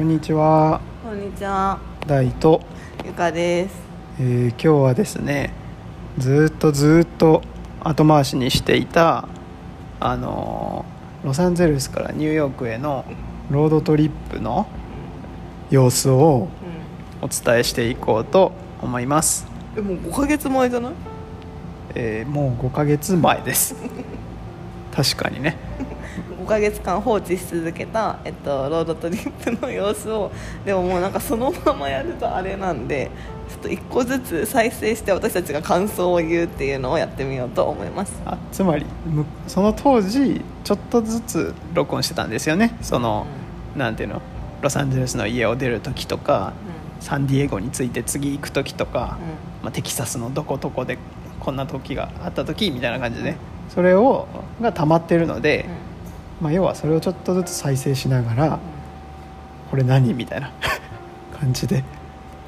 こんにちは。こんにちは、大と、ゆかです。えー今日はですねずーっとずーっと後回しにしていたあのーロサンゼルスからニューヨークへのロードトリップの様子をお伝えしていこうと思います、え、もう5ヶ月前じゃない？えーもう5ヶ月前です。確かにね5ヶ月間放置し続けたえっとロードトリップの様子をでももうなんかそのままやるとあれなんで、ちょっと一個ずつ再生して私たちが感想を言うっていうのをやってみようと思います。あつまりむその当時ちょっとずつ録音してたんですよね。その、なんていうの？ロサンゼルスの家を出る時とかサンディエゴに着いて次行く時とか、まあ、テキサスのどこどこでこんな時があった時みたいな感じでそれをが溜まってるので、まあ、要はそれをちょっとずつ再生しながらこれ何みたいな 感じで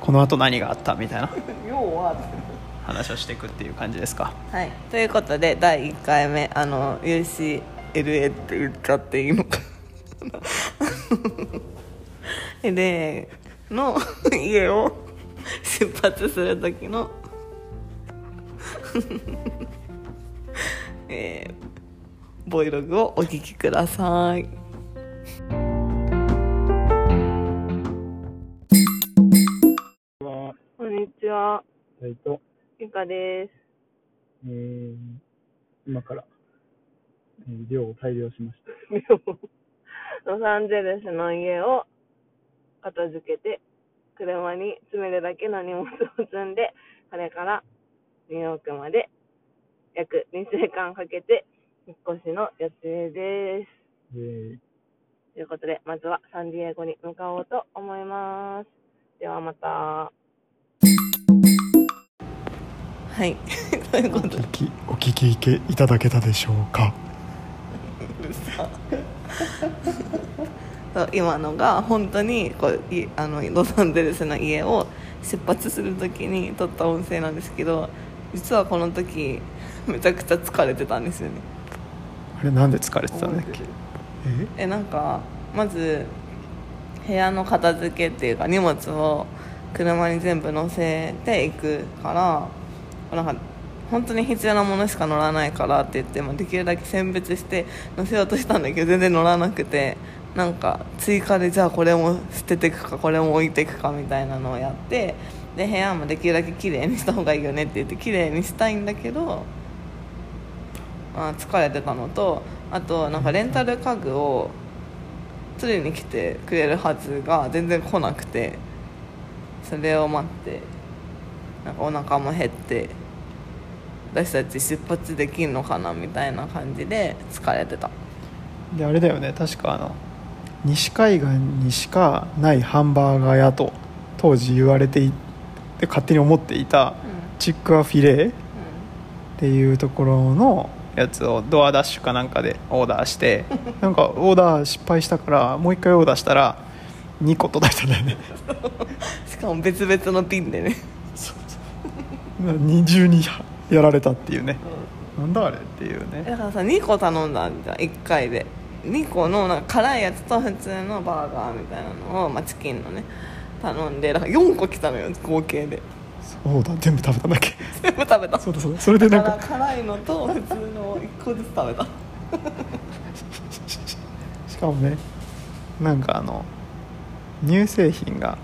このあと何があったみたいな 要は話をしていくっていう感じですか。はい、ということで第1回目あの UCLA って言っちゃっていいのか。LA の家を出発する時の。えー、ボイログをお聞きください。はこんにちは。えっと、ゆかです。えー今から、えー量を大量しました。ロサンゼルスの家を片付けて、車に詰めるだけの荷物を積んで、これからニューヨークまで約2週間かけて引っ越しの予定です。えーということで、まずはサンディエゴに向かおうと思います。ではまた。はい。というおこと？で、聞きお聞きいけいただけたでしょうか？そう今のが本当にこういあのロサンゼルスの家を出発する時に撮った音声なんですけど実はこの時めちゃくちゃ疲れてたんですよねあれなんで疲れてたんだっけ？え？なんかまず部屋の片付けっていうか荷物を車に全部乗せていくからなんか本当に必要なものしか乗らないからって言って、まあ、できるだけ選別して乗せようとしたんだけど全然乗らなくてなんか追加でじゃあこれも捨てていくかこれも置いていくかみたいなのをやってで部屋もできるだけ綺麗にした方がいいよねって言って綺麗にしたいんだけどあ疲れてたのとあとなんかレンタル家具を取りに来てくれるはずが全然来なくてそれを待ってなんかお腹も減って私たち出発できんのかなみたいな感じで疲れてた。であれだよね確かあの西海岸にしかないハンバーガー屋と当時言われていて勝手に思っていたチックアフィレっていうところのやつをドアダッシュかなんかでオーダーして なんかオーダー失敗したからもう一回オーダーしたら2個届いたんだよね。しかも別々のピンでね。二重にやられたっていうね。なんだあれっていうね。だからさ2個頼んだんじゃん1回で。2個のなんか辛いやつと普通のバーガーみたいなのを、まあ、チキンのね頼んでだから4個来たのよ合計でそうだ全部食べたんだっけ？全部食べた。そうだそうだ。それでなんだか辛いのと普通の1個ずつ食べた。しかもねなんかあの乳製品が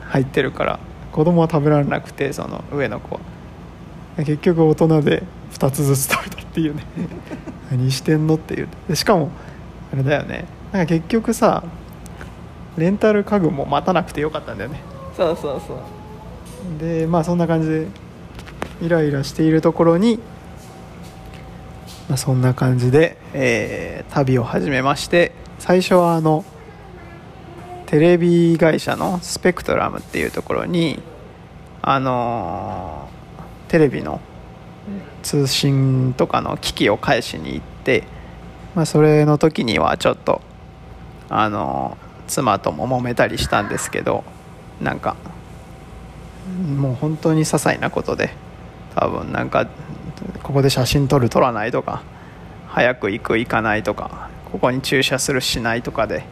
入ってるから子供は食べられなくてその上の子は。結局大人で2つずつ食べたっていうね。何してんのっていう。でしかもあれだよね。なんか結局さレンタル家具も待たなくてよかったんだよね。そうそうそうでまあそんな感じでイライラしているところに、まあ、そんな感じで、えー旅を始めまして最初はあのテレビ会社のスペクトラムっていうところにあのーテレビの通信とかの機器を返しに行って、まあ、それの時にはちょっとあのー妻とも揉めたりしたんですけどなんかもう本当に些細なことで多分なんかここで写真撮る撮らないとか早く行く行かないとかここに駐車するしないとかで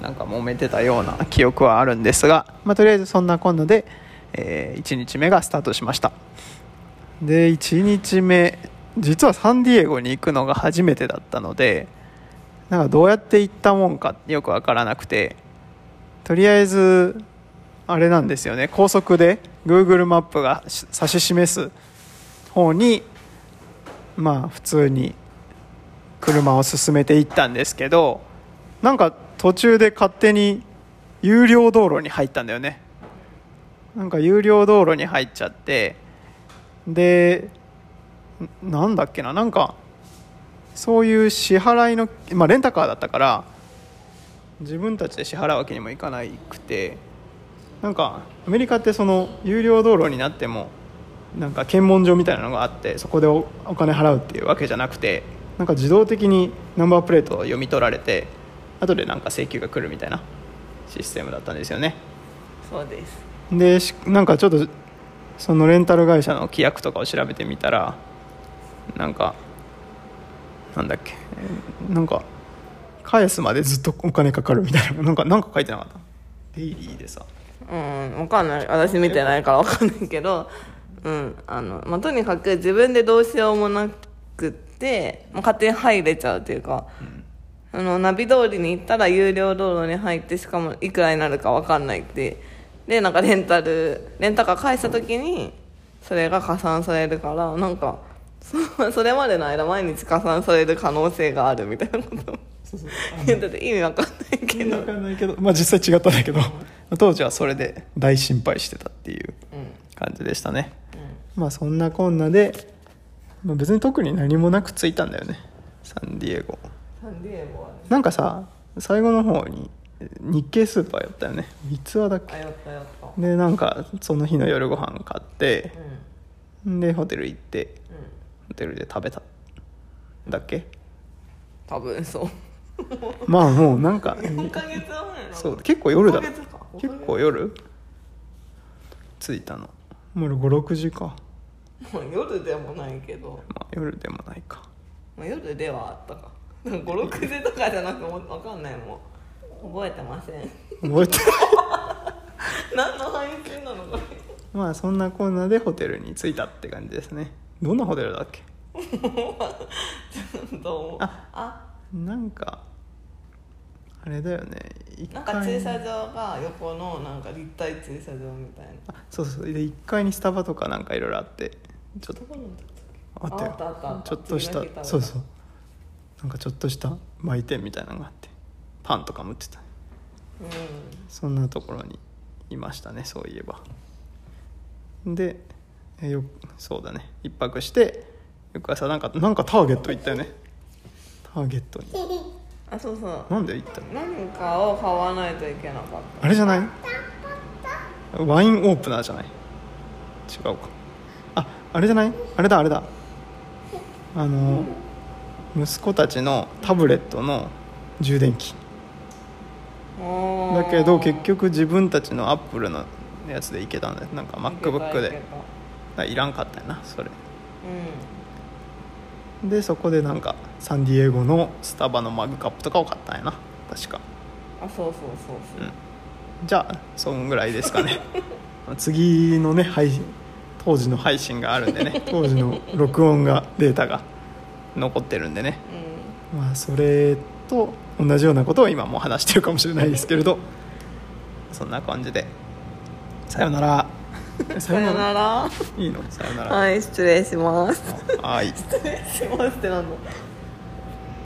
なんか揉めてたような記憶はあるんですが、まあ、とりあえずそんなこんなで、え1日目がスタートしました。で1日目実はサンディエゴに行くのが初めてだったのでなんかどうやって行ったもんかよく分からなくてとりあえずあれなんですよね高速で Google マップが指し示す方にまあ普通に車を進めていったんですけどなんか途中で勝手に有料道路に入ったんだよね。なんか有料道路に入っちゃってでなんだっけななんかそういう支払いの、まあ、レンタカーだったから自分たちで支払うわけにもいかなくて。なんかアメリカってその有料道路になってもなんか検問所みたいなのがあってそこでお金払うっていうわけじゃなくてなんか自動的にナンバープレートを読み取られて後でなんか請求が来るみたいなシステムだったんですよね。そうです。でしなんかちょっとそのレンタル会社の規約とかを調べてみたらなんかなんだっけなんか返すまでずっとお金かかるみたいななんかなんか書いてなかった？デイリーでさうん分かんない。私見てないから分かんないけど。うんあの、まあ、とにかく自分でどうしようもなくって、まあ、勝手に入れちゃうっていうか、あのナビ通りに行ったら有料道路に入ってしかもいくらになるか分かんないって。でなんかレンタルレンタカー返した時にそれが加算されるからなんかそ それまでの間毎日加算される可能性があるみたいなこと。言 ってて意味わかんないけど。意味わかんないけど。まあ実際違ったんだけど当時はそれで大心配してたっていう感じでしたね、まあそんなこんなで、まあ、別に特に何もなく着いたんだよね。サンディエゴ。サンディエゴはね。なんかさ最後の方に日系スーパーやったよね。三つ葉だっけ？あやったやった。でなんかその日の夜ご飯買ってうん。でホテル行ってうん。ホテルで食べた。だっけ？多分そう。まあもうなんか4ヶ月前なの？そう結構夜だ5ヶ月か結構夜？着いたの。もう56時か。まあ夜でもないけど、まあ夜でもないか。まあ、夜ではあったか。56時とかじゃなくもう分かんないもん。覚えてません。覚えて 何の配信なのこれ。まあそんなこんなでホテルに着いたって感じですね。どんなホテルだっけ？どう？ああ？なんかあれだよね。一なんか駐車場が横のなんか立体駐車場みたいな。あそうそう。で1階にスタバとかなんかいろいろあってちょっとあったよあったあったあったちょっとしたそうそう。なんかちょっとした売店みたいなのがあって。パンとかも売ってた。うそんなところにいましたねそういえば。でえよそうだね。一泊して翌朝なんかなんかターゲット行ったよね。ターゲットに。んあそうそう。なんで行ったの？何かを買わないといけなかっあれじゃない？ワインオープナーじゃない？違うか。ああれじゃない？あれだあれだ。あの息子たちのタブレットの充電器。ただけど結局自分たちのアップルのやつでいけたんだよ。なんか MacBook で。あいらんかったよなそれ。うんでそこでなんかサンディエゴのスタバのマグカップとかを買ったんやな。確か。あそうそうそうそう、うん。じゃあそんぐらいですかね。次のね配信当時の配信があるんでね。当時の録音がデータが残ってるんでね。まあそれと同じようなことを今も話してるかもしれないですけれど。そんな感じで。さよなら ささよなら。いいの？さよなら。はい失礼します。はい。失礼しますってなんだ